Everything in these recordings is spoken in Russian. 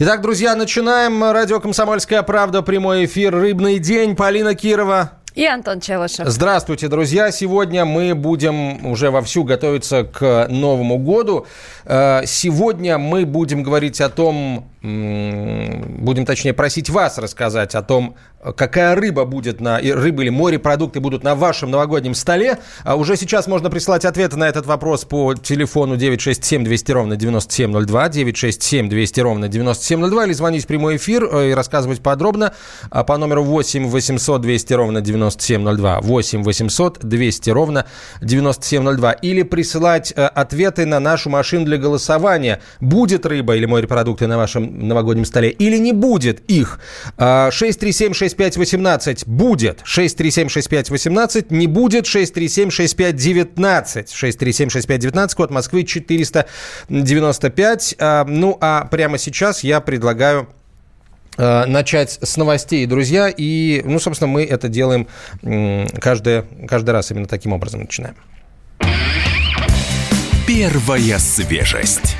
Итак, друзья, начинаем. Радио «Комсомольская правда», прямой эфир «Рыбный день». Полина Кирова. И Антон Челышев. Здравствуйте, друзья. Сегодня мы будем уже вовсю готовиться к Новому году. Э, сегодня мы будем говорить о том, будем точнее просить вас рассказать о том, какая рыба будет на рыба или морепродукты будут на вашем новогоднем столе. А уже сейчас можно присылать ответы на этот вопрос по телефону 967 200 ровно 9702, 967 200 ровно 9702 или звонить в прямой эфир э, и рассказывать подробно а, по номеру 8 800 200 ровно 9702, 8 800 200 ровно 9702 или присылать э, ответы на нашу машину для голосования. Будет рыба или морепродукты на вашем новогоднем столе или не будет их. 637-6518 будет. 637-6518 не будет. 637-6519. 637-6519, код Москвы 495. А, ну, а прямо сейчас я предлагаю а, начать с новостей, друзья. И, ну, собственно, мы это делаем каждый, каждый раз именно таким образом начинаем. Первая свежесть.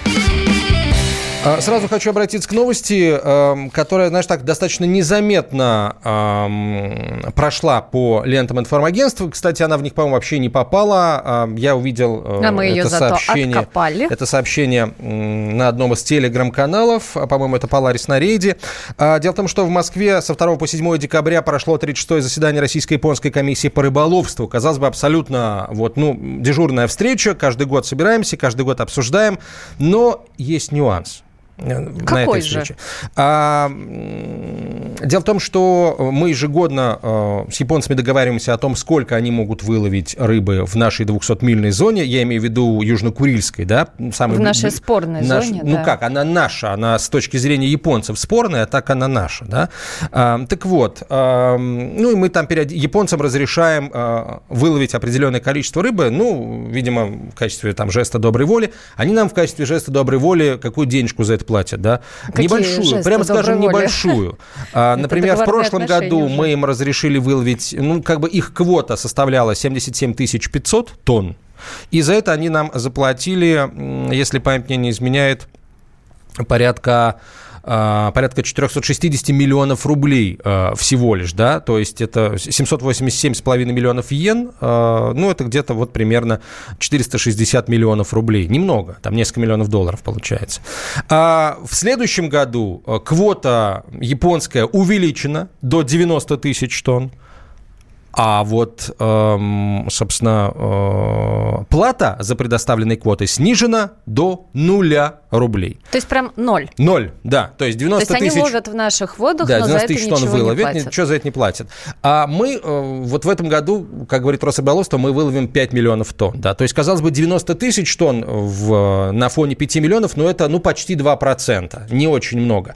А, сразу хочу обратиться к новости, эм, которая, знаешь, так достаточно незаметно эм, прошла по лентам информагентства. Кстати, она в них, по-моему, вообще не попала. Эм, я увидел э, а мы ее это сообщение. Откопали. Это сообщение на одном из телеграм-каналов. А, по-моему, это Polaris на рейде. Дело в том, что в Москве со 2 по 7 декабря прошло 36-е заседание Российско-японской комиссии по рыболовству. Казалось бы, абсолютно вот, ну, дежурная встреча. Каждый год собираемся, каждый год обсуждаем. Но есть нюанс. Какой на этой встрече. Же? А, дело в том, что мы ежегодно э, с японцами договариваемся о том, сколько они могут выловить рыбы в нашей 200-мильной зоне. Я имею в виду Южно-Курильской, да? Самый, в нашей спорной наш, зоне, Ну да. как, она наша, она с точки зрения японцев спорная, а так она наша, да? А, так вот, а, ну и мы там период... японцам разрешаем а, выловить определенное количество рыбы, ну, видимо, в качестве там жеста доброй воли. Они нам в качестве жеста доброй воли какую денежку за это платят, да? Какие небольшую, прямо скажем, небольшую. А, например, в прошлом году уже. мы им разрешили выловить, ну, как бы их квота составляла 77 500 тонн. И за это они нам заплатили, если память мне не изменяет, порядка а, порядка 460 миллионов рублей а, всего лишь, да, то есть это 787,5 миллионов йен, а, ну, это где-то вот примерно 460 миллионов рублей. Немного, там несколько миллионов долларов получается. В следующем году квота японская увеличена до 90 тысяч тонн. А вот, эм, собственно, э, плата за предоставленной квотой снижена до нуля рублей. То есть прям ноль? Ноль, да. То есть 90 тысяч... То есть они ловят в наших водах, да, но за это тысяч тонн выловят, не платят. ничего за это не платят. А мы э, вот в этом году, как говорит Росрыболовство, мы выловим 5 миллионов тонн. Да? То есть, казалось бы, 90 тысяч тонн в, на фоне 5 миллионов, но это ну, почти 2%. Не очень много.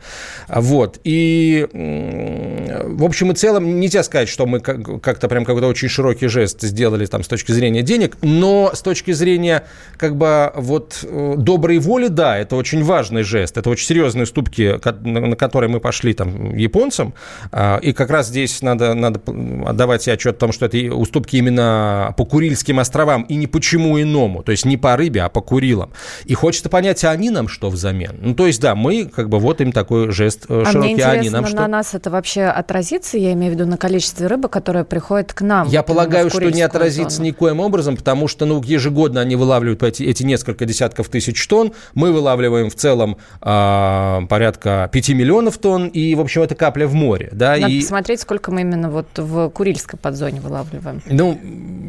Вот. И, в общем и целом, нельзя сказать, что мы как-то прям какой-то очень широкий жест сделали там с точки зрения денег, но с точки зрения как бы вот э, доброй воли, да, это очень важный жест, это очень серьезные уступки, на которые мы пошли там японцам, а, и как раз здесь надо, надо отдавать себе отчет о том, что это уступки именно по Курильским островам и не почему иному, то есть не по рыбе, а по Курилам. И хочется понять, а они нам что взамен? Ну, то есть, да, мы как бы вот им такой жест э, а широкий, а они нам на что? на нас это вообще отразится, я имею в виду на количестве рыбы, которая приходит к нам? Я полагаю, что не отразится зону. никоим образом, потому что, ну, ежегодно они вылавливают эти, эти несколько десятков тысяч тонн, мы вылавливаем в целом э, порядка 5 миллионов тонн, и, в общем, это капля в море. Да, Надо и... посмотреть, сколько мы именно вот в Курильской подзоне вылавливаем. Ну,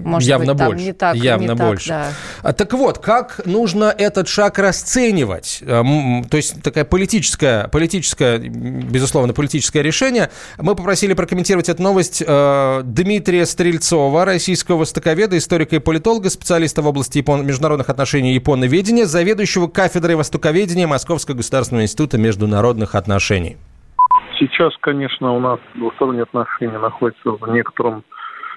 Может явно быть, больше. Не так, явно не больше. Так, да. а, так вот, как нужно этот шаг расценивать? А, то есть такая политическая, политическая, безусловно, политическое решение. Мы попросили прокомментировать эту новость э, Дмитрия Стрельцова, российского востоковеда, историка и политолога, специалиста в области япон... международных отношений и японоведения, заведующего кафедрой востоковедения Московского государственного института международных отношений. Сейчас, конечно, у нас двусторонние отношения находятся в некотором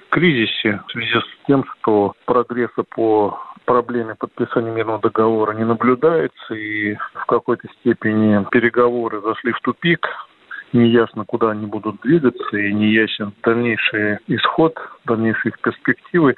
кризисе в связи с тем, что прогресса по проблеме подписания мирного договора не наблюдается, и в какой-то степени переговоры зашли в тупик неясно, куда они будут двигаться, и не ясен дальнейший исход, дальнейшие их перспективы.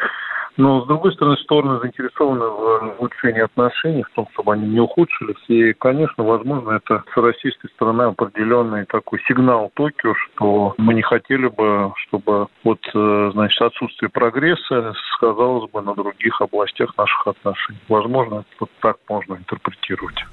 Но, с другой стороны, стороны заинтересованы в улучшении отношений, в том, чтобы они не ухудшились. И, конечно, возможно, это с российской стороны определенный такой сигнал Токио, что мы не хотели бы, чтобы вот, э, значит, отсутствие прогресса сказалось бы на других областях наших отношений. Возможно, вот так можно интерпретировать.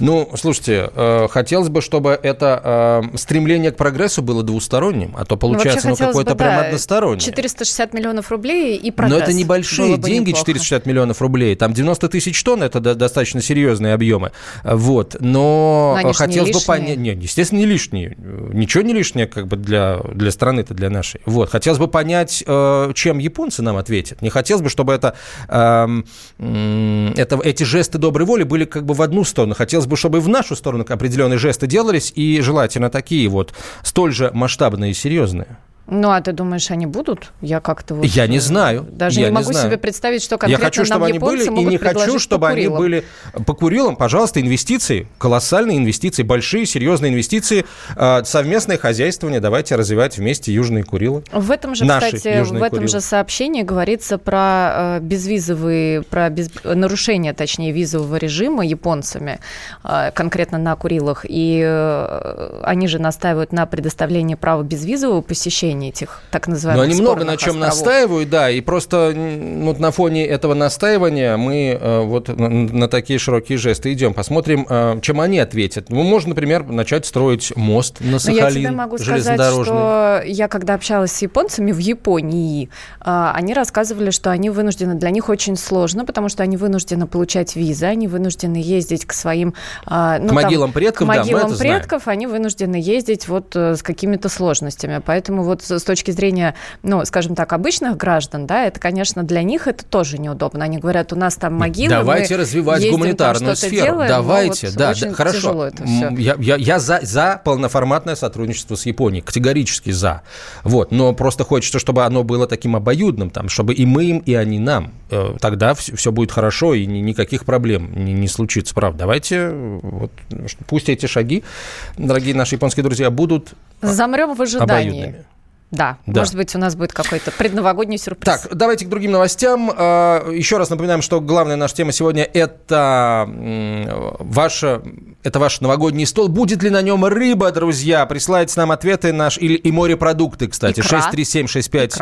Ну, слушайте, э, хотелось бы, чтобы это э, стремление к прогрессу было двусторонним, а то ну, получается ну, ну какое-то прям да, одностороннее. 460 миллионов рублей и прогресс. Но это небольшие деньги, неплохо. 460 миллионов рублей. Там 90 тысяч тонн, это достаточно серьезные объемы. Вот, но, но хотелось бы понять... Нет, естественно, не лишние. Ничего не лишнее как бы для, для страны-то, для нашей. Вот, хотелось бы понять, э, чем японцы нам ответят. Не хотелось бы, чтобы это, эм, это, эти жесты доброй воли были как бы в одну сторону. Хотелось хотелось бы, чтобы в нашу сторону определенные жесты делались, и желательно такие вот, столь же масштабные и серьезные. Ну, а ты думаешь, они будут? Я как-то вот... Я не знаю. Даже я не могу знаю. себе представить, что конкретно Я хочу, чтобы они были, и не хочу, чтобы они были... По Курилам, пожалуйста, инвестиции, колоссальные инвестиции, большие, серьезные инвестиции, а, совместное хозяйствование, давайте развивать вместе Южные Курилы. В этом же, Наши кстати, в этом Курилы. же сообщении говорится про э, безвизовые, про без... нарушение, точнее, визового режима японцами, э, конкретно на Курилах, и э, они же настаивают на предоставлении права безвизового посещения посещении этих так называемых Но они много на чем островов. настаивают, да, и просто вот на фоне этого настаивания мы э, вот на, на такие широкие жесты идем. Посмотрим, э, чем они ответят. Ну, можно, например, начать строить мост на Сахалин Но я тебе могу сказать, что я когда общалась с японцами в Японии, э, они рассказывали, что они вынуждены, для них очень сложно, потому что они вынуждены получать визы, они вынуждены ездить к своим... Ну, к могилам там, предков, к могилам да, предков, знаем. они вынуждены ездить вот с какими-то сложностями. Поэтому вот с точки зрения, ну, скажем так, обычных граждан, да, это, конечно, для них это тоже неудобно. Они говорят, у нас там могилы, Давайте развивать гуманитарную сферу. Делаем, Давайте, вот да, да, хорошо. Это все. Я, я, я за, за полноформатное сотрудничество с Японией, категорически за. Вот, но просто хочется, чтобы оно было таким обоюдным, там, чтобы и мы им, и они нам. Э, тогда все, все будет хорошо, и никаких проблем не, не случится. Правда, давайте, вот, пусть эти шаги, дорогие наши японские друзья, будут Замрем в ожидании. Обоюдными. Да, да, может быть, у нас будет какой-то предновогодний сюрприз. Так, давайте к другим новостям. А, еще раз напоминаем, что главная наша тема сегодня – это ваша, это ваш новогодний стол. Будет ли на нем рыба, друзья? Присылайте нам ответы наш или и морепродукты, кстати. Икра. 63765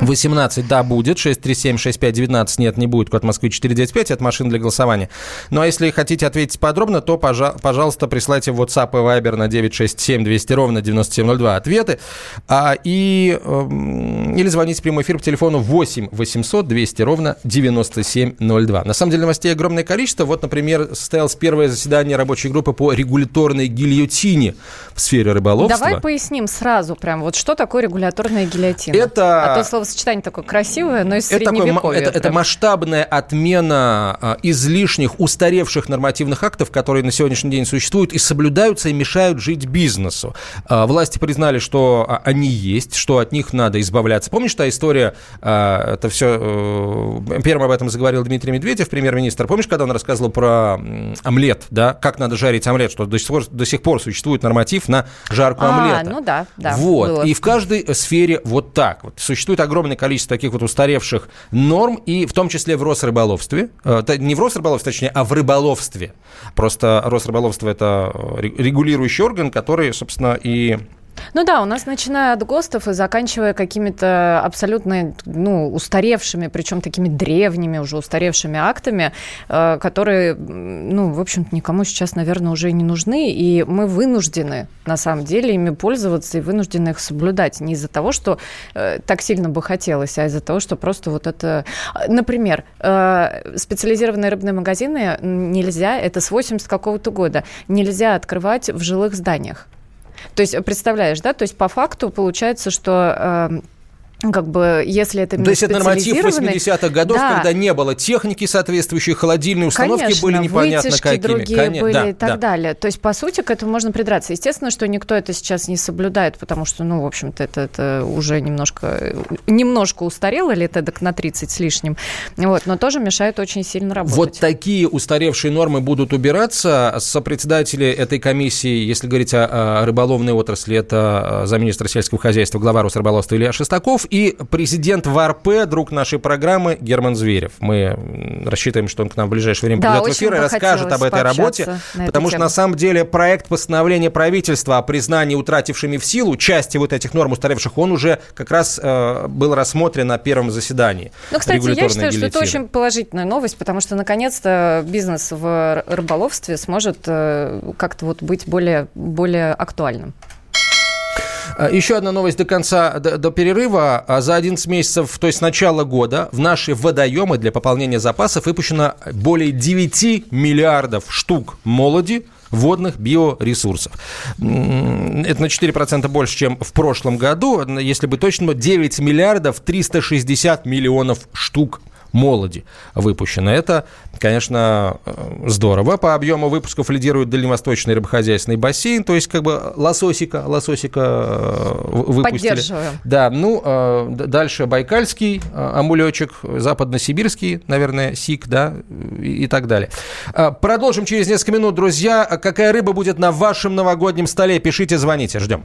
18, да, будет. 6376519, нет, не будет. Код Москвы 495, это машина для голосования. Ну, а если хотите ответить подробно, то, пожалуйста, присылайте в WhatsApp и Viber на 967 200 ровно 9702 ответы. А а, и, эм, или звоните в прямой эфир по телефону 8 800 200 ровно 9702. На самом деле новостей огромное количество. Вот, например, состоялось первое заседание рабочей группы по регуляторной гильотине в сфере рыболовства. Давай поясним сразу прям, вот что такое регуляторная гильотина. Это... А то словосочетание такое красивое, но из это средневековья. это, это масштабная отмена а, излишних, устаревших нормативных актов, которые на сегодняшний день существуют и соблюдаются и мешают жить бизнесу. А, власти признали, что они есть, что от них надо избавляться. Помнишь та история, а, это все, э, первым об этом заговорил Дмитрий Медведев, премьер-министр. Помнишь, когда он рассказывал про омлет, да, как надо жарить омлет, что до сих пор, до сих пор существует норматив на жарку а, омлета. ну да, да. Вот, было. и в каждой сфере вот так вот. Существует огромное количество таких вот устаревших норм, и в том числе в Росрыболовстве, э, не в Росрыболовстве, точнее, а в рыболовстве. Просто Росрыболовство – это регулирующий орган, который, собственно, и ну да, у нас начиная от ГОСТов и заканчивая какими-то абсолютно ну, устаревшими, причем такими древними, уже устаревшими актами, э, которые, ну, в общем-то, никому сейчас, наверное, уже не нужны, и мы вынуждены, на самом деле, ими пользоваться и вынуждены их соблюдать. Не из-за того, что э, так сильно бы хотелось, а из-за того, что просто вот это... Например, э, специализированные рыбные магазины нельзя, это с 80 какого-то года, нельзя открывать в жилых зданиях. То есть, представляешь, да, то есть по факту получается, что э, как бы, если это То есть это норматив 80-х годов, да. когда не было техники соответствующей, холодильные установки Конечно, были непонятно какими. другие Конечно, были да, и так да. далее. То есть, по сути, к этому можно придраться. Естественно, что никто это сейчас не соблюдает, потому что, ну, в общем-то, это, это уже немножко, немножко устарело, лет эдак на 30 с лишним. Вот, но тоже мешает очень сильно работать. Вот такие устаревшие нормы будут убираться. Сопредседатели этой комиссии, если говорить о, о рыболовной отрасли, это замминистра сельского хозяйства, глава Росрыболовства Илья Шестаков и президент ВРП, друг нашей программы, Герман Зверев. Мы рассчитываем, что он к нам в ближайшее время да, придет в эфир и расскажет об этой работе, потому что, тему. на самом деле, проект постановления правительства о признании утратившими в силу части вот этих норм устаревших, он уже как раз э, был рассмотрен на первом заседании. Ну, кстати, я считаю, что это очень положительная новость, потому что, наконец-то, бизнес в рыболовстве сможет э, как-то вот быть более, более актуальным. А, еще одна новость до конца, до, до перерыва. А, за 11 месяцев, то есть с начала года, в наши водоемы для пополнения запасов выпущено более 9 миллиардов штук молоди, водных биоресурсов. Это на 4% больше, чем в прошлом году. Если бы точно, 9 миллиардов 360 миллионов штук молоди выпущено. Это, конечно, э, здорово. По объему выпусков лидирует Дальневосточный рыбохозяйственный бассейн, то есть как бы лососика, лососика э, выпустили. Да, ну, э, дальше Байкальский амулечек, Западносибирский, наверное, СИК, да, и, и так далее. Продолжим через несколько минут, друзья. Какая рыба будет на вашем новогоднем столе? Пишите, звоните, ждем.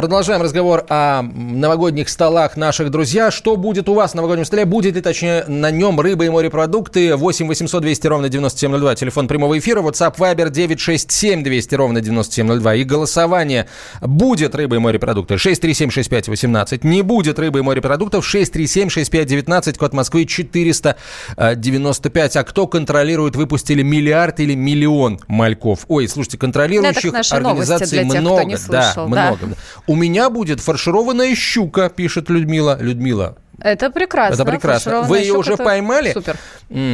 Продолжаем разговор о новогодних столах наших друзья. Что будет у вас на новогоднем столе? Будет ли, точнее, на нем рыба и морепродукты? 8 800 200 ровно 9702. Телефон прямого эфира. WhatsApp Viber 967 200 ровно 9702. И голосование. Будет рыба и морепродукты? 637 65 18. Не будет рыбы и морепродуктов? 637 65 19. Код Москвы 495. А кто контролирует, выпустили миллиард или миллион мальков? Ой, слушайте, контролирующих организаций много. да, да, много. У меня будет фаршированная щука, пишет Людмила. Людмила, это прекрасно. Это прекрасно. Вы ее уже поймали? Супер.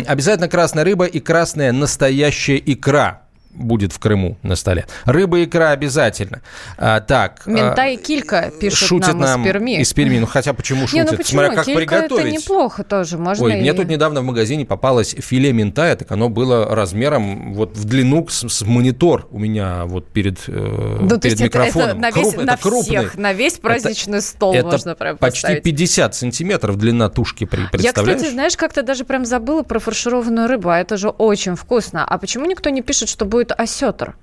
Обязательно красная рыба и красная настоящая икра будет в Крыму на столе. Рыба и икра обязательно. А, так. Мента а, и килька пишут шутит нам, нам из Перми. Из Перми. Ну, хотя почему шутят? Не, ну почему? Смотря как килька приготовить. это неплохо тоже. Можно Ой, и... мне тут недавно в магазине попалось филе ментая, так оно было размером вот в длину с, с монитор у меня вот перед, э, ну, перед микрофоном. Это, это на весь, Круп, на это всех, на весь праздничный это, стол это можно прям почти поставить. 50 сантиметров длина тушки, представляешь? Я, кстати, знаешь, как-то даже прям забыла про фаршированную рыбу, а это же очень вкусно. А почему никто не пишет, что будет осетр?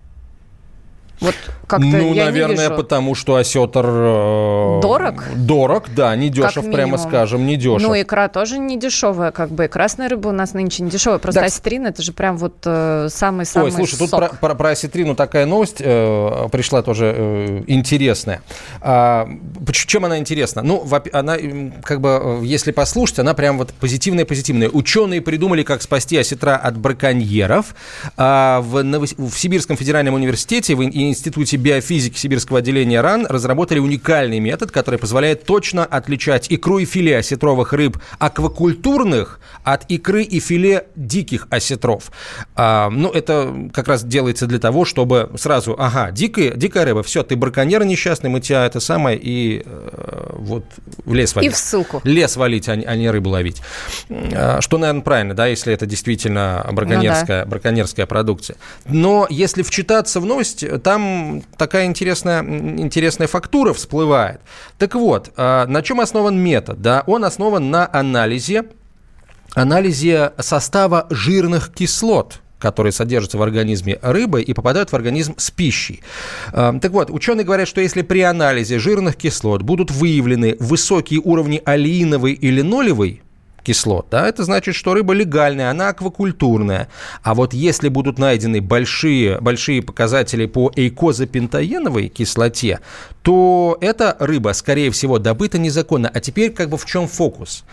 Вот как-то ну, я наверное, не вижу. потому что осетр... Э, дорог? Дорог, да, не дешев, прямо скажем, не дешев. Ну, икра тоже не дешевая, как бы. И красная рыба у нас нынче не дешевая. Просто так. осетрин, это же прям вот самый-самый Ой, слушай, сок. тут про, про, про осетрину такая новость э, пришла тоже э, интересная. А, чем она интересна? Ну, она, как бы, э, если послушать, она прям вот позитивная-позитивная. Ученые придумали, как спасти осетра от браконьеров. А в, Новос... в Сибирском федеральном университете в Институте биофизики Сибирского отделения РАН разработали уникальный метод, который позволяет точно отличать икру и филе осетровых рыб аквакультурных от икры и филе диких осетров. А, ну, это как раз делается для того, чтобы сразу, ага, дикая, дикая рыба, все, ты браконьер несчастный, мы тебя это самое и э, вот в лес валить. И в ссылку. Лес валить, а, а не рыбу ловить. А, что, наверное, правильно, да, если это действительно браконьерская, ну, да. браконьерская продукция. Но если вчитаться в новость, там такая интересная, интересная фактура всплывает. Так вот, а, на чем основан метод? Да? Он основан на анализе, анализе состава жирных кислот которые содержатся в организме рыбы и попадают в организм с пищей. А, так вот, ученые говорят, что если при анализе жирных кислот будут выявлены высокие уровни алииновой или нолевой кислот, да, это значит, что рыба легальная, она аквакультурная. А вот если будут найдены большие, большие показатели по эйкозапентаеновой кислоте, то эта рыба, скорее всего, добыта незаконно. А теперь как бы в чем фокус?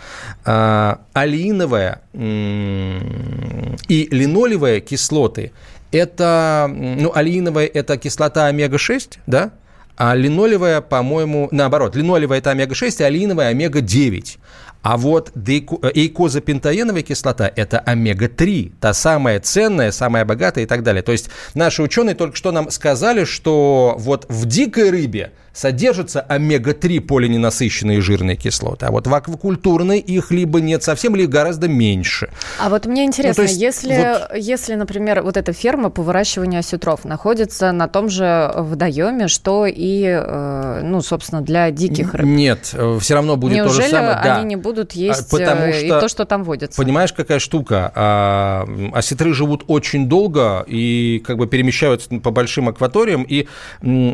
А, алииновая и линолевая кислоты это, ну, алииновая – это кислота омега-6, да? А линолевая, по-моему, наоборот, линолевая – это омега-6, а алииновая – омега-9. А вот эйкозапентаеновая кислота – это омега-3, та самая ценная, самая богатая и так далее. То есть наши ученые только что нам сказали, что вот в дикой рыбе содержатся омега-3 полиненасыщенные жирные кислоты, а вот в аквакультурной их либо нет совсем, либо гораздо меньше. А вот мне интересно, ну, есть, если, вот... если, например, вот эта ферма по выращиванию осетров находится на том же водоеме, что и, э, ну, собственно, для диких рыб? Нет, э, все равно будет Неужели то же самое. они да. не будут а, есть Потому э, что, и то, что там водится? Понимаешь, какая штука? А, осетры живут очень долго и как бы перемещаются по большим акваториям, и,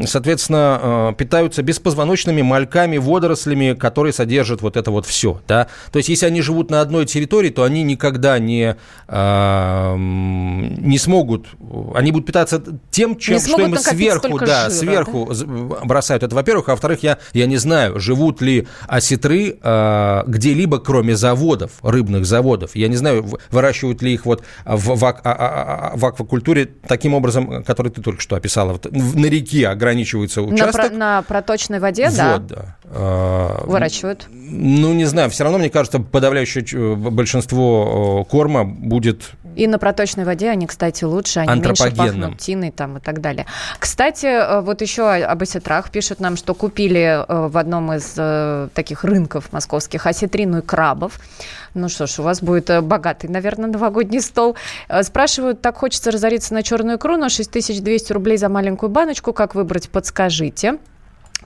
соответственно, питаются беспозвоночными мальками, водорослями, которые содержат вот это вот все. Да? То есть, если они живут на одной территории, то они никогда не, э, не смогут, они будут питаться тем, чем, что им сверху, да, жира, сверху да? бросают. Это, во-первых. А во-вторых, я, я не знаю, живут ли осетры э, где-либо, кроме заводов, рыбных заводов. Я не знаю, выращивают ли их вот в, в, а, а, в аквакультуре таким образом, который ты только что описала. Вот на реке ограничивается участок. На, на проточной воде, вот, да. да. Выращивают. Ну, не знаю, все равно, мне кажется, подавляющее большинство корма будет... И на проточной воде они, кстати, лучше, они меньше пахнут тиной там и так далее. Кстати, э, вот еще об осетрах пишут нам, что купили э, в одном из э, таких рынков московских осетрину и крабов. Ну что ж, у вас будет богатый, наверное, новогодний стол. Спрашивают, так хочется разориться на черную икру, но 6200 рублей за маленькую баночку. Как выбрать, подскажите.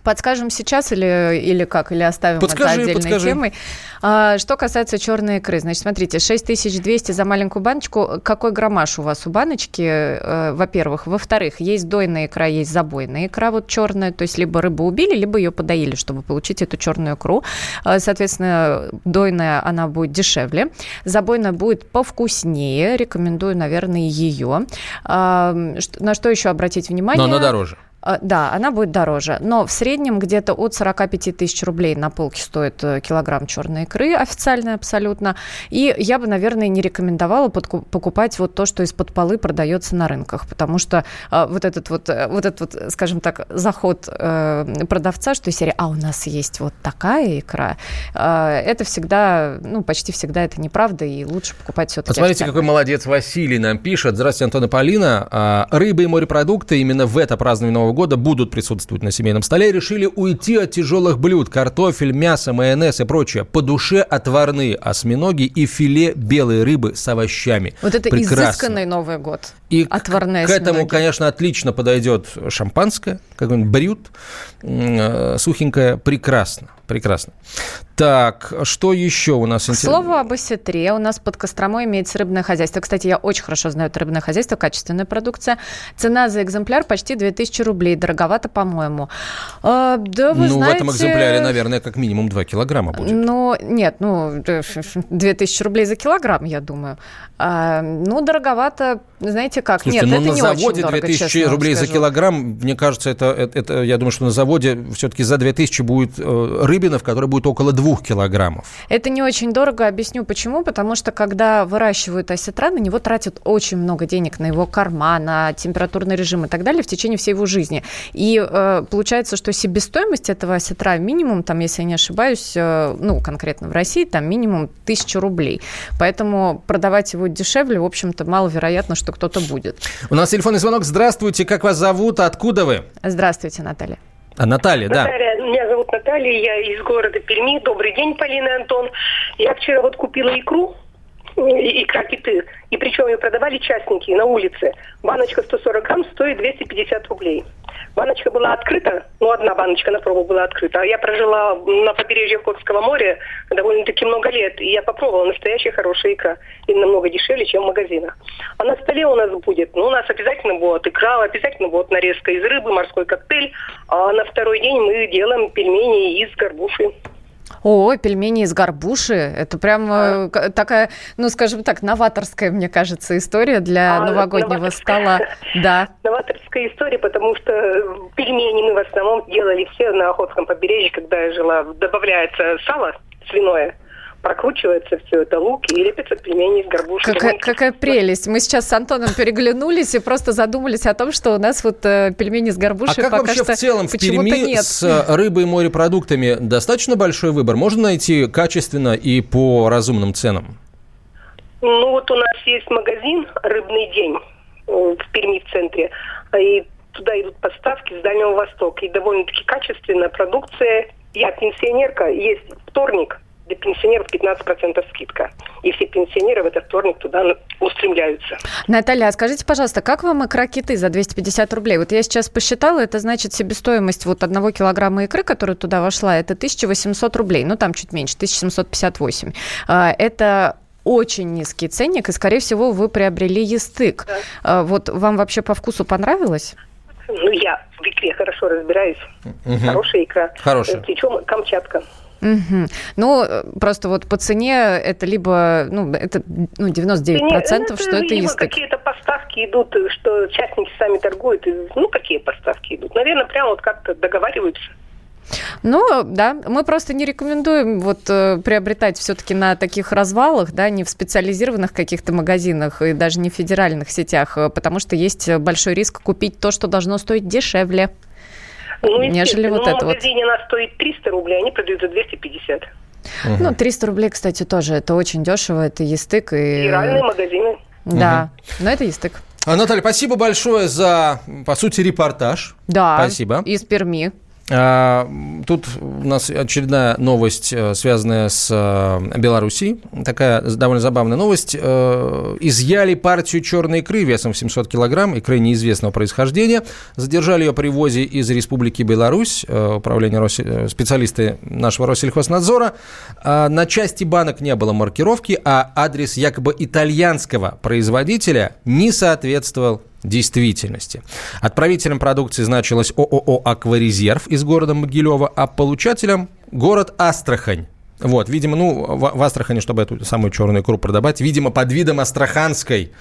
Подскажем сейчас или, или как? Или оставим подскажи, это отдельной подскажи. темой? А, что касается черной икры, значит, смотрите, 6200 за маленькую баночку. Какой граммаж у вас у баночки, э, во-первых? Во-вторых, есть дойная икра, есть забойная икра, вот черная, то есть либо рыбу убили, либо ее подоили, чтобы получить эту черную икру. А, соответственно, дойная, она будет дешевле. Забойная будет повкуснее, рекомендую, наверное, ее. А, на что еще обратить внимание? Но она дороже. А, да, она будет дороже. Но в среднем где-то от 45 тысяч рублей на полке стоит э, килограмм черной икры, официальной абсолютно. И я бы, наверное, не рекомендовала покупать вот то, что из-под полы продается на рынках, потому что а, вот этот вот, э, вот этот вот, скажем так, заход э, продавца, что из серии, а у нас есть вот такая икра, это всегда, ну, почти всегда это неправда, и лучше покупать все-таки Посмотрите, какой молодец Василий нам пишет. Здравствуйте, Антон и Полина. А, рыба и морепродукты именно в это празднование Нового года будут присутствовать на семейном столе, решили уйти от тяжелых блюд. Картофель, мясо, майонез и прочее. По душе отварные осьминоги и филе белой рыбы с овощами. Вот это Прекрасно. изысканный Новый год. И Отварные к, к этому, конечно, отлично подойдет шампанское, какой-нибудь брют, э, сухенькое, прекрасно. Прекрасно. Так, что еще у нас интересно? Слово об осетре. У нас под Костромой имеется рыбное хозяйство. Кстати, я очень хорошо знаю это рыбное хозяйство, качественная продукция. Цена за экземпляр почти 2000 рублей. Дороговато, по-моему. А, да, вы ну, знаете... в этом экземпляре, наверное, как минимум 2 килограмма будет. Ну, нет, ну, 2000 рублей за килограмм, я думаю. А, ну, дороговато, знаете как? Слушайте, нет, ну, это на не заводе очень дорого, 2000 рублей за килограмм, мне кажется, это, это, это, я думаю, что на заводе все-таки за 2000 будет э, рыбина, в которой будет около 2 килограммов. Это не очень дорого, объясню почему. Потому что, когда выращивают осетра, на него тратят очень много денег, на его корма, на температурный режим и так далее в течение всей его жизни. И э, получается, что себестоимость этого осетра минимум, там, если я не ошибаюсь, э, ну, конкретно в России, там минимум 1000 рублей. Поэтому продавать его дешевле, в общем-то, маловероятно, что кто-то будет. У нас телефонный звонок. Здравствуйте, как вас зовут? Откуда вы? Здравствуйте, Наталья. А, Наталья, да. Наталья, меня зовут Наталья, я из города Перми. Добрый день, Полина и Антон. Я вчера вот купила икру, икра киты, и причем ее продавали частники на улице. Баночка 140 грамм стоит 250 рублей. Баночка была открыта, ну, одна баночка на пробу была открыта. А я прожила на побережье Охотского моря довольно-таки много лет, и я попробовала настоящая хорошая икра. И намного дешевле, чем в магазинах. А на столе у нас будет, ну, у нас обязательно будет икра, обязательно будет нарезка из рыбы, морской коктейль. А на второй день мы делаем пельмени из горбуши. О, пельмени из горбуши. Это прям а. такая, ну, скажем так, новаторская, мне кажется, история для а, новогоднего стола. Да. Новаторская история, потому что пельмени мы в основном делали все на Охотском побережье, когда я жила. Добавляется сало свиное, прокручивается все это лук и лепится пельмени из горбушки. Какая, какая прелесть. Мы сейчас с Антоном переглянулись и просто задумались о том, что у нас вот э, пельмени с горбушей а как пока вообще что в целом в Перми нет. с э, рыбой и морепродуктами достаточно большой выбор? Можно найти качественно и по разумным ценам? Ну вот у нас есть магазин «Рыбный день» э, в Перми в центре. И туда идут поставки с Дальнего Востока. И довольно-таки качественная продукция. Я пенсионерка, есть вторник – для пенсионеров 15% скидка. И все пенсионеры в этот вторник туда устремляются. Наталья, а скажите, пожалуйста, как вам икра киты за 250 рублей? Вот я сейчас посчитала, это значит себестоимость вот одного килограмма икры, которая туда вошла, это 1800 рублей. Ну, там чуть меньше, 1758. А, это очень низкий ценник, и, скорее всего, вы приобрели естык. Да. А, вот вам вообще по вкусу понравилось? Ну, я в икре хорошо разбираюсь. Угу. Хорошая икра. Хорошая. Причем Камчатка. Угу. Ну, просто вот по цене это либо, ну, это ну, 99%, процентов, ну, что это есть. какие-то поставки идут, что частники сами торгуют. Ну, какие поставки идут? Наверное, прямо вот как-то договариваются. Ну, да, мы просто не рекомендуем вот э, приобретать все-таки на таких развалах, да, не в специализированных каких-то магазинах и даже не в федеральных сетях, э, потому что есть большой риск купить то, что должно стоить дешевле. Ну, нежели вот это вот. В магазине она стоит 300 рублей, они продают за 250. Угу. Ну, 300 рублей, кстати, тоже. Это очень дешево, это естык. И... Реальные магазины. Да, угу. но это естык. А, Наталья, спасибо большое за, по сути, репортаж. Да, спасибо. из Перми. А, тут у нас очередная новость, э, связанная с э, Белоруссией. Такая довольно забавная новость. Э, изъяли партию черной икры весом в 700 килограмм, икры неизвестного происхождения. Задержали ее при ввозе из Республики Беларусь, управление Рос... специалисты нашего Россельхознадзора. А, на части банок не было маркировки, а адрес якобы итальянского производителя не соответствовал действительности. Отправителем продукции значилось ООО «Акварезерв» из города Могилева, а получателем – город Астрахань. Вот, видимо, ну, в, Астрахани, чтобы эту самую черную икру продавать, видимо, под видом астраханской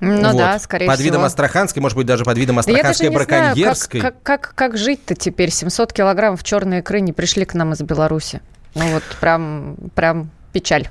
ну вот. да, скорее под всего. Под видом астраханской, может быть, даже под видом астраханской браконьерской. Знаю, как, как, как, как жить-то теперь? 700 килограммов черной икры не пришли к нам из Беларуси. Ну вот прям, прям печаль.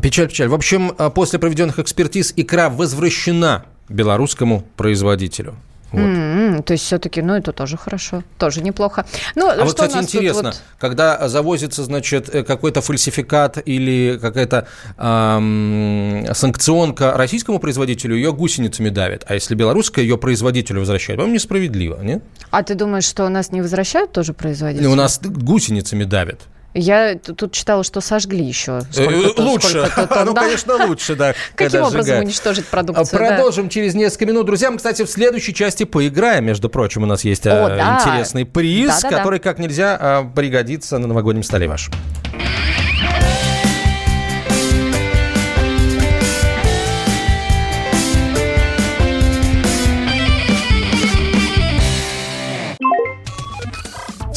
Печаль, печаль. В общем, а, после проведенных экспертиз икра возвращена белорусскому производителю. Вот. Mm-hmm. То есть все-таки, ну, это тоже хорошо, тоже неплохо. Ну, а вот, кстати, интересно, вот... когда завозится, значит, э, какой-то фальсификат или какая-то эм, санкционка российскому производителю, ее гусеницами давят. А если белорусская, ее производителю возвращают. По-моему, несправедливо, нет? А ты думаешь, что у нас не возвращают тоже производителю? У нас гусеницами давят. Я тут читала, что сожгли еще. Э, лучше. Ну, конечно, лучше, да. Каким образом уничтожить продукцию? Продолжим через несколько минут. Друзья, мы, кстати, в следующей части поиграем. Между прочим, у нас есть э, интересный приз, который как нельзя э, пригодится на новогоднем столе вашем.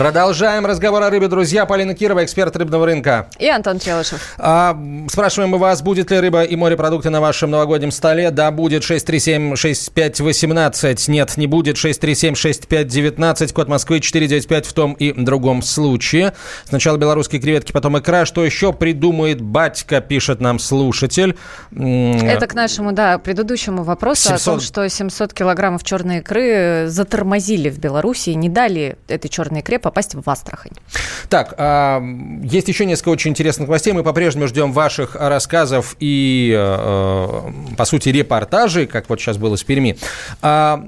Продолжаем разговор о рыбе, друзья. Полина Кирова, эксперт рыбного рынка. И Антон Челышев. А, спрашиваем мы вас, будет ли рыба и морепродукты на вашем новогоднем столе? Да, будет 637-6518. Нет, не будет 637-6519. Код Москвы 495 в том и другом случае. Сначала белорусские креветки, потом икра. Что еще придумает батька, пишет нам слушатель. Это к нашему, да, предыдущему вопросу 700... о том, что 700 килограммов черной икры затормозили в Беларуси, не дали этой черной икре попасть в Астрахань. Так, а, есть еще несколько очень интересных новостей. Мы по-прежнему ждем ваших рассказов и, по сути, репортажей, как вот сейчас было с Перми. А,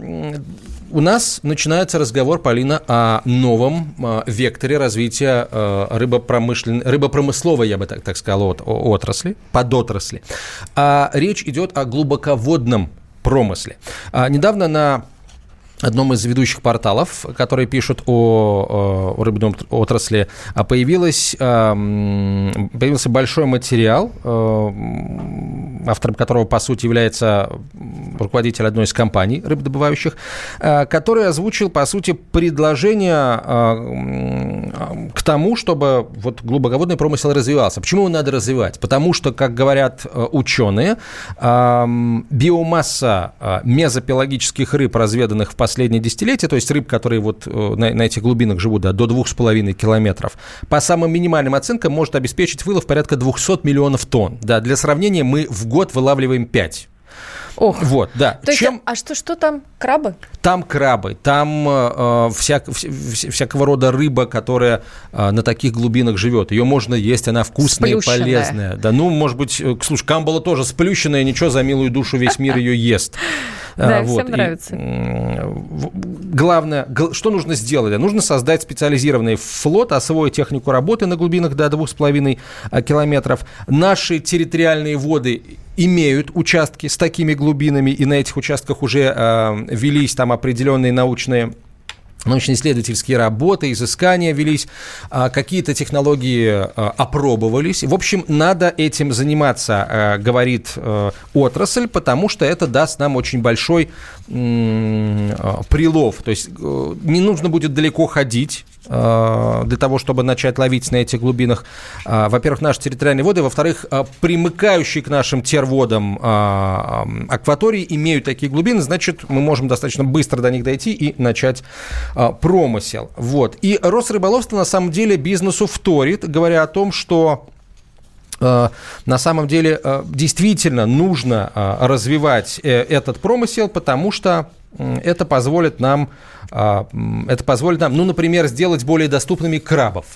у нас начинается разговор, Полина, о новом векторе развития рыбопромышлен... рыбопромысловой, я бы так, так сказал, от, отрасли, подотрасли. А речь идет о глубоководном промысле. А, недавно на одном из ведущих порталов, которые пишут о, о рыбной отрасли, а появилось, появился большой материал, автором которого, по сути, является руководитель одной из компаний рыбодобывающих, который озвучил, по сути, предложение к тому, чтобы вот глубоководный промысел развивался. Почему его надо развивать? Потому что, как говорят ученые, биомасса мезопелагических рыб, разведанных в последние последние десятилетия, то есть рыб, которые вот э, на, на этих глубинах живут да, до 2,5 километров, по самым минимальным оценкам может обеспечить вылов порядка 200 миллионов тонн. Да, для сравнения, мы в год вылавливаем 5. Ох. Вот, да. То Чем... есть, а что, что там? Крабы? Там крабы, там э, вся, вся, всякого рода рыба, которая э, на таких глубинах живет. Ее можно есть, она вкусная и полезная. Да, ну, может быть, э, слушай, камбала тоже сплющенная, ничего, за милую душу весь мир ее ест. Да, а, всем нравится. Главное, что нужно сделать? Нужно создать специализированный флот, освоить технику работы на глубинах до 2,5 а, километров. Наши территориальные воды имеют участки с такими глубинами, и на этих участках уже э, велись там определенные научные научно-исследовательские работы, изыскания велись, а, какие-то технологии а, опробовались. В общем, надо этим заниматься, а, говорит э, отрасль, потому что это даст нам очень большой прилов. То есть э, не нужно будет далеко ходить, для того, чтобы начать ловить на этих глубинах, э, во-первых, наши территориальные воды, во-вторых, э, примыкающие к нашим терводам акватории имеют такие глубины, значит, мы можем достаточно быстро до них дойти и начать промысел. Вот. И Росрыболовство на самом деле бизнесу вторит, говоря о том, что на самом деле действительно нужно развивать этот промысел, потому что это позволит нам, а, это позволит нам, ну, например, сделать более доступными крабов.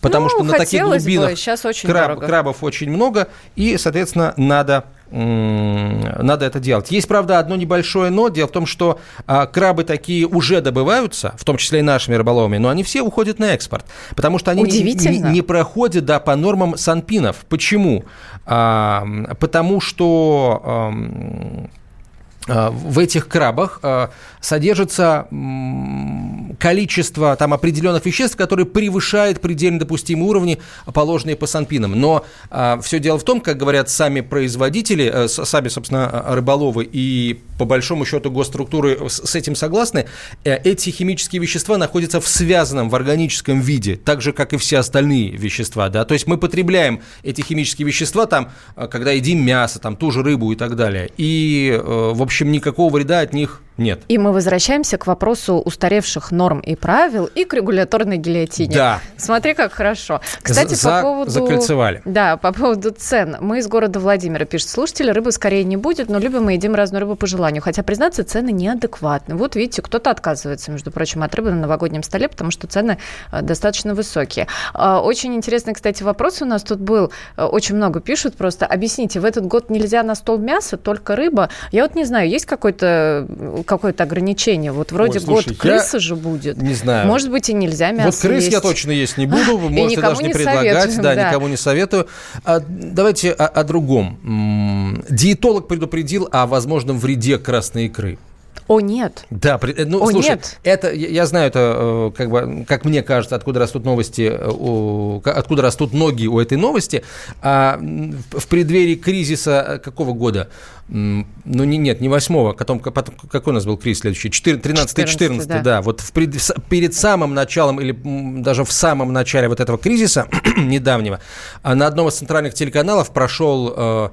Потому ну, что на таких глубинах бы. Сейчас очень краб, крабов очень много, и, соответственно, надо надо это делать. Есть, правда, одно небольшое но. Дело в том, что а, крабы такие уже добываются, в том числе и нашими рыболовами, но они все уходят на экспорт, потому что они не, не, проходят да, по нормам санпинов. Почему? А, потому что... А, в этих крабах э, содержится количество там определенных веществ, которые превышает предельно допустимые уровни, положенные по санпинам. Но э, все дело в том, как говорят сами производители, сами, собственно, рыболовы и по большому счету госструктуры с этим согласны, эти химические вещества находятся в связанном, в органическом виде, так же, как и все остальные вещества. Да? То есть мы потребляем эти химические вещества, там, когда едим мясо, там, ту же рыбу и так далее. И, в общем, общем, никакого вреда от них нет. И мы возвращаемся к вопросу устаревших норм и правил и к регуляторной гильотине. Да. Смотри, как хорошо. Кстати, За, по поводу... Закольцевали. Да, по поводу цен. Мы из города Владимира, пишет слушатели, рыбы скорее не будет, но любим мы едим разную рыбу по желанию. Хотя, признаться, цены неадекватны. Вот видите, кто-то отказывается, между прочим, от рыбы на новогоднем столе, потому что цены э, достаточно высокие. А, очень интересный, кстати, вопрос у нас тут был. Э, очень много пишут просто. Объясните, в этот год нельзя на стол мясо, только рыба? Я вот не знаю, есть какой-то какое-то ограничение? Вот вроде Ой, слушай, год крысы же будет. Не знаю. Может быть, и нельзя мясо Вот крыс есть. я точно есть не буду, можете даже не предлагать. Да, никому не советую. А, давайте о, о другом. Диетолог предупредил о возможном вреде красной икры. О, нет. Да, ну, О, слушай, нет. это, я знаю, это, э, как бы, как мне кажется, откуда растут новости, э, откуда растут ноги у этой новости. А в преддверии кризиса э, какого года? Ну, не, нет, не восьмого, потом, потом какой у нас был кризис следующий? 13-14, да. да. Вот в пред, перед самым началом, или даже в самом начале вот этого кризиса недавнего, а на одном из центральных телеканалов прошел э,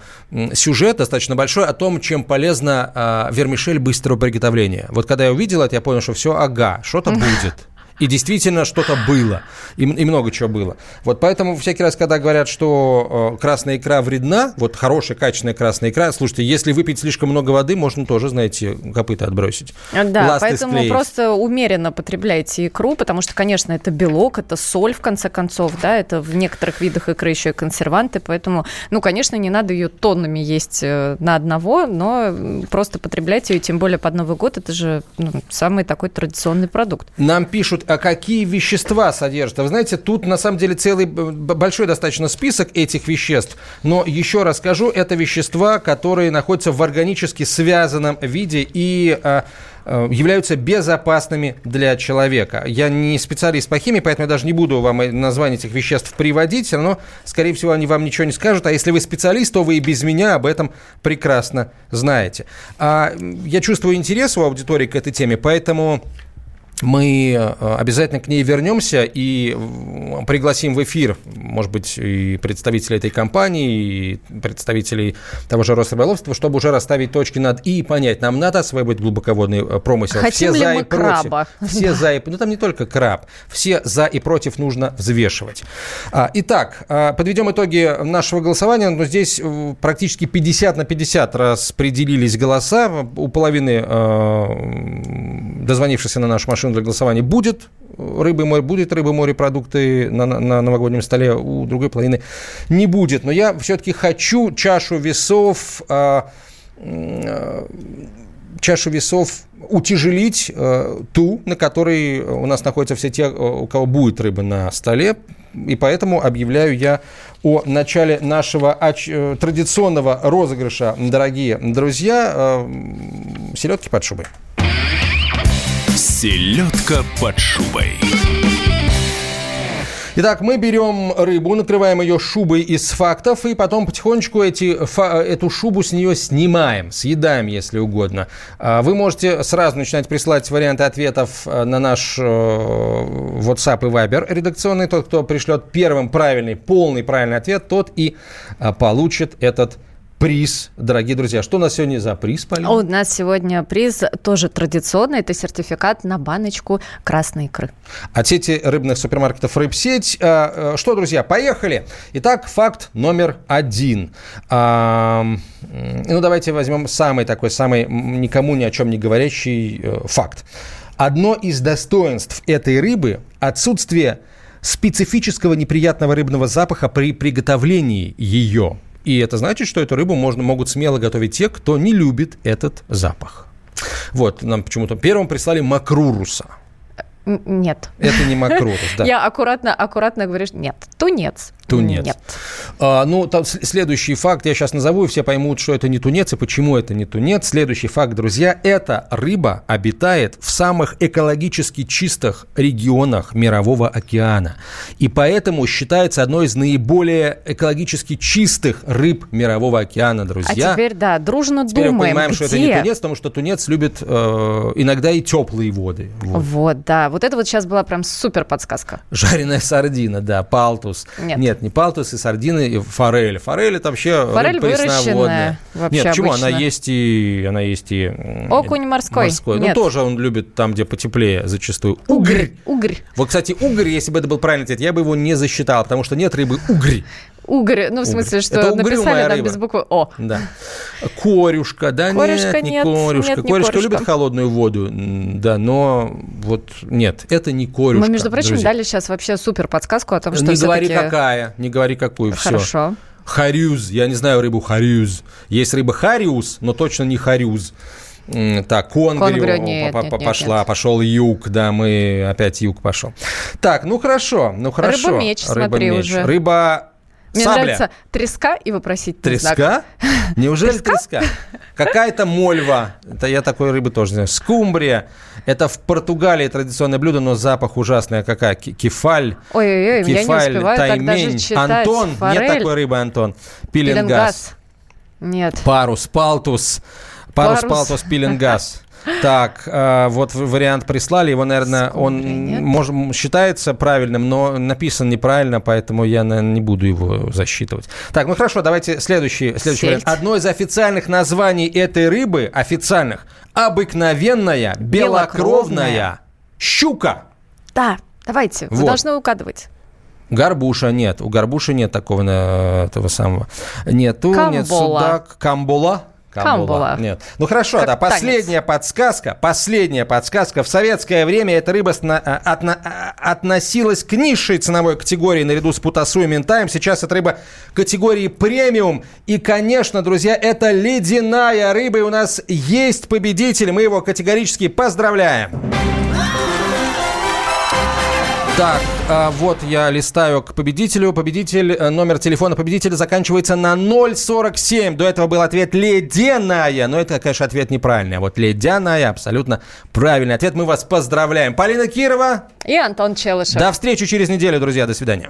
сюжет достаточно большой о том, чем полезна э, вермишель быстрого приготовления. Вот когда я увидел это, я понял, что все, ага, что-то будет. И действительно что-то было. И, и много чего было. Вот поэтому всякий раз, когда говорят, что э, красная икра вредна, вот хорошая, качественная красная икра, слушайте, если выпить слишком много воды, можно тоже, знаете, копыта отбросить. Да, Ласты поэтому склеить. просто умеренно потребляйте икру, потому что, конечно, это белок, это соль, в конце концов, да, это в некоторых видах икры еще и консерванты, поэтому, ну, конечно, не надо ее тоннами есть э, на одного, но просто потребляйте ее, тем более под Новый год, это же ну, самый такой традиционный продукт. Нам пишут, а какие вещества содержат? Вы знаете, тут на самом деле целый большой достаточно список этих веществ, но еще раз скажу, это вещества, которые находятся в органически связанном виде и а, а, являются безопасными для человека. Я не специалист по химии, поэтому я даже не буду вам название этих веществ приводить, равно, скорее всего, они вам ничего не скажут. А если вы специалист, то вы и без меня об этом прекрасно знаете. А я чувствую интерес у аудитории к этой теме, поэтому мы э, обязательно к ней вернемся и пригласим в эфир, может быть, и представителей этой компании, и представителей того же Росрыболовства, чтобы уже расставить точки над «и» и понять, нам надо осваивать глубоководный э, промысел. Хотим все ли за мы и против. краба? Все за и... Ну, там не только краб. Все за и против нужно взвешивать. А, итак, а, подведем итоги нашего голосования. Но здесь э, практически 50 на 50 распределились голоса. У половины дозвонившихся на нашу машину для голосования будет рыбы море, будет рыба морепродукты на, на новогоднем столе, у другой половины не будет. Но я все-таки хочу чашу весов, э, э, чашу весов утяжелить э, ту, на которой у нас находятся все те, у кого будет рыба на столе. И поэтому объявляю я о начале нашего э, традиционного розыгрыша, дорогие друзья, э, селедки под шубой. Селедка под шубой. Итак, мы берем рыбу, накрываем ее шубой из фактов, и потом потихонечку эти, эту шубу с нее снимаем, съедаем, если угодно. А, вы можете сразу начинать присылать варианты ответов э, на наш э, WhatsApp и Viber редакционный. Тот, кто пришлет первым правильный, полный правильный ответ, тот и а, получит этот приз, дорогие друзья. Что у нас сегодня за приз, Полина? У нас сегодня приз тоже традиционный. Это сертификат на баночку красной икры. От сети рыбных супермаркетов «Рыбсеть». А, а, что, друзья, поехали. Итак, факт номер один. А, ну, давайте возьмем самый такой, самый никому ни о чем не говорящий э, факт. Одно из достоинств этой рыбы – отсутствие специфического неприятного рыбного запаха при приготовлении ее – и это значит, что эту рыбу можно, могут смело готовить те, кто не любит этот запах. Вот, нам почему-то первым прислали макруруса. Нет. Это не макротус, да. Я аккуратно, аккуратно говорю, нет, тунец. Тунец. Нет. А, ну, там следующий факт я сейчас назову, и все поймут, что это не тунец и почему это не тунец. Следующий факт, друзья, эта рыба обитает в самых экологически чистых регионах Мирового океана. И поэтому считается одной из наиболее экологически чистых рыб Мирового океана, друзья. А теперь, да, дружно теперь думаем, мы понимаем, где? что это не тунец, потому что тунец любит э, иногда и теплые воды. Вот. вот, да. Вот это вот сейчас была прям супер подсказка. Жареная сардина, да, палтус. Нет. Нет, не палтус, и сардины, и форель. Форель это вообще Форель выращенная вообще Нет, почему? Она есть и... Она есть и... Окунь морской. Морской. Ну, Нет. Ну, тоже он любит там, где потеплее зачастую. Угрь. Угрь. Вот, кстати, угрь, если бы это был правильный ответ, я бы его не засчитал, потому что нет рыбы угрь. Угорь, ну, в смысле, что это написали нам без буквы О. Да. Корюшка, да корюшка нет, не корюшка. Нет, не корюшка, корюшка любит холодную воду, да, но вот нет, это не корюшка. Мы, между прочим, друзья. дали сейчас вообще супер подсказку о том, что Не говори какая, не говори какую, все. Хорошо. Харюз, я не знаю рыбу харюз. Есть рыба хариус, но точно не харюз. Так, Конгрю, Конгрю нет, по нет, нет, пошла, нет. пошел юг, да, мы опять юг пошел. Так, ну хорошо, ну хорошо. Рыба-меч, смотри Рыба-меч. уже. Рыба Мне Сабля. нравится треска и вопросительный знак. Треска? Неужели Треска? треска? Какая-то мольва. Это я такой рыбы тоже знаю. Скумбрия. Это в Португалии традиционное блюдо, но запах ужасный. А какая? Кефаль. Ой-ой-ой, я не успеваю так даже таймень. читать. Антон. Форель. Нет такой рыбы, Антон. Пиленгаз. Пеленгаз. Нет. Парус, палтус. Парус, Парус. палтус, пиленгаз. Так, э, вот вариант прислали, его, наверное, он может, считается правильным, но написан неправильно, поэтому я, наверное, не буду его засчитывать. Так, ну хорошо, давайте следующий, следующий вариант. Одно из официальных названий этой рыбы, официальных, обыкновенная белокровная щука. Да, давайте, вы вот. должны угадывать. Горбуша нет. У горбуши нет такого э, этого самого. Нету, Камбола. нет судак. Камбола. Камбула. Нет. Ну хорошо, как да. Последняя танец. подсказка. Последняя подсказка. В советское время эта рыба сна, а, отно, а, относилась к низшей ценовой категории наряду с путасу и ментаем. Сейчас это рыба категории премиум. И, конечно, друзья, это ледяная рыба. И у нас есть победитель. Мы его категорически поздравляем. Так, а, вот я листаю к победителю. Победитель, э, номер телефона победителя заканчивается на 047. До этого был ответ ледяная. Но это, конечно, ответ неправильный. А вот ледяная абсолютно правильный ответ. Мы вас поздравляем. Полина Кирова. И Антон Челышев. До встречи через неделю, друзья. До свидания.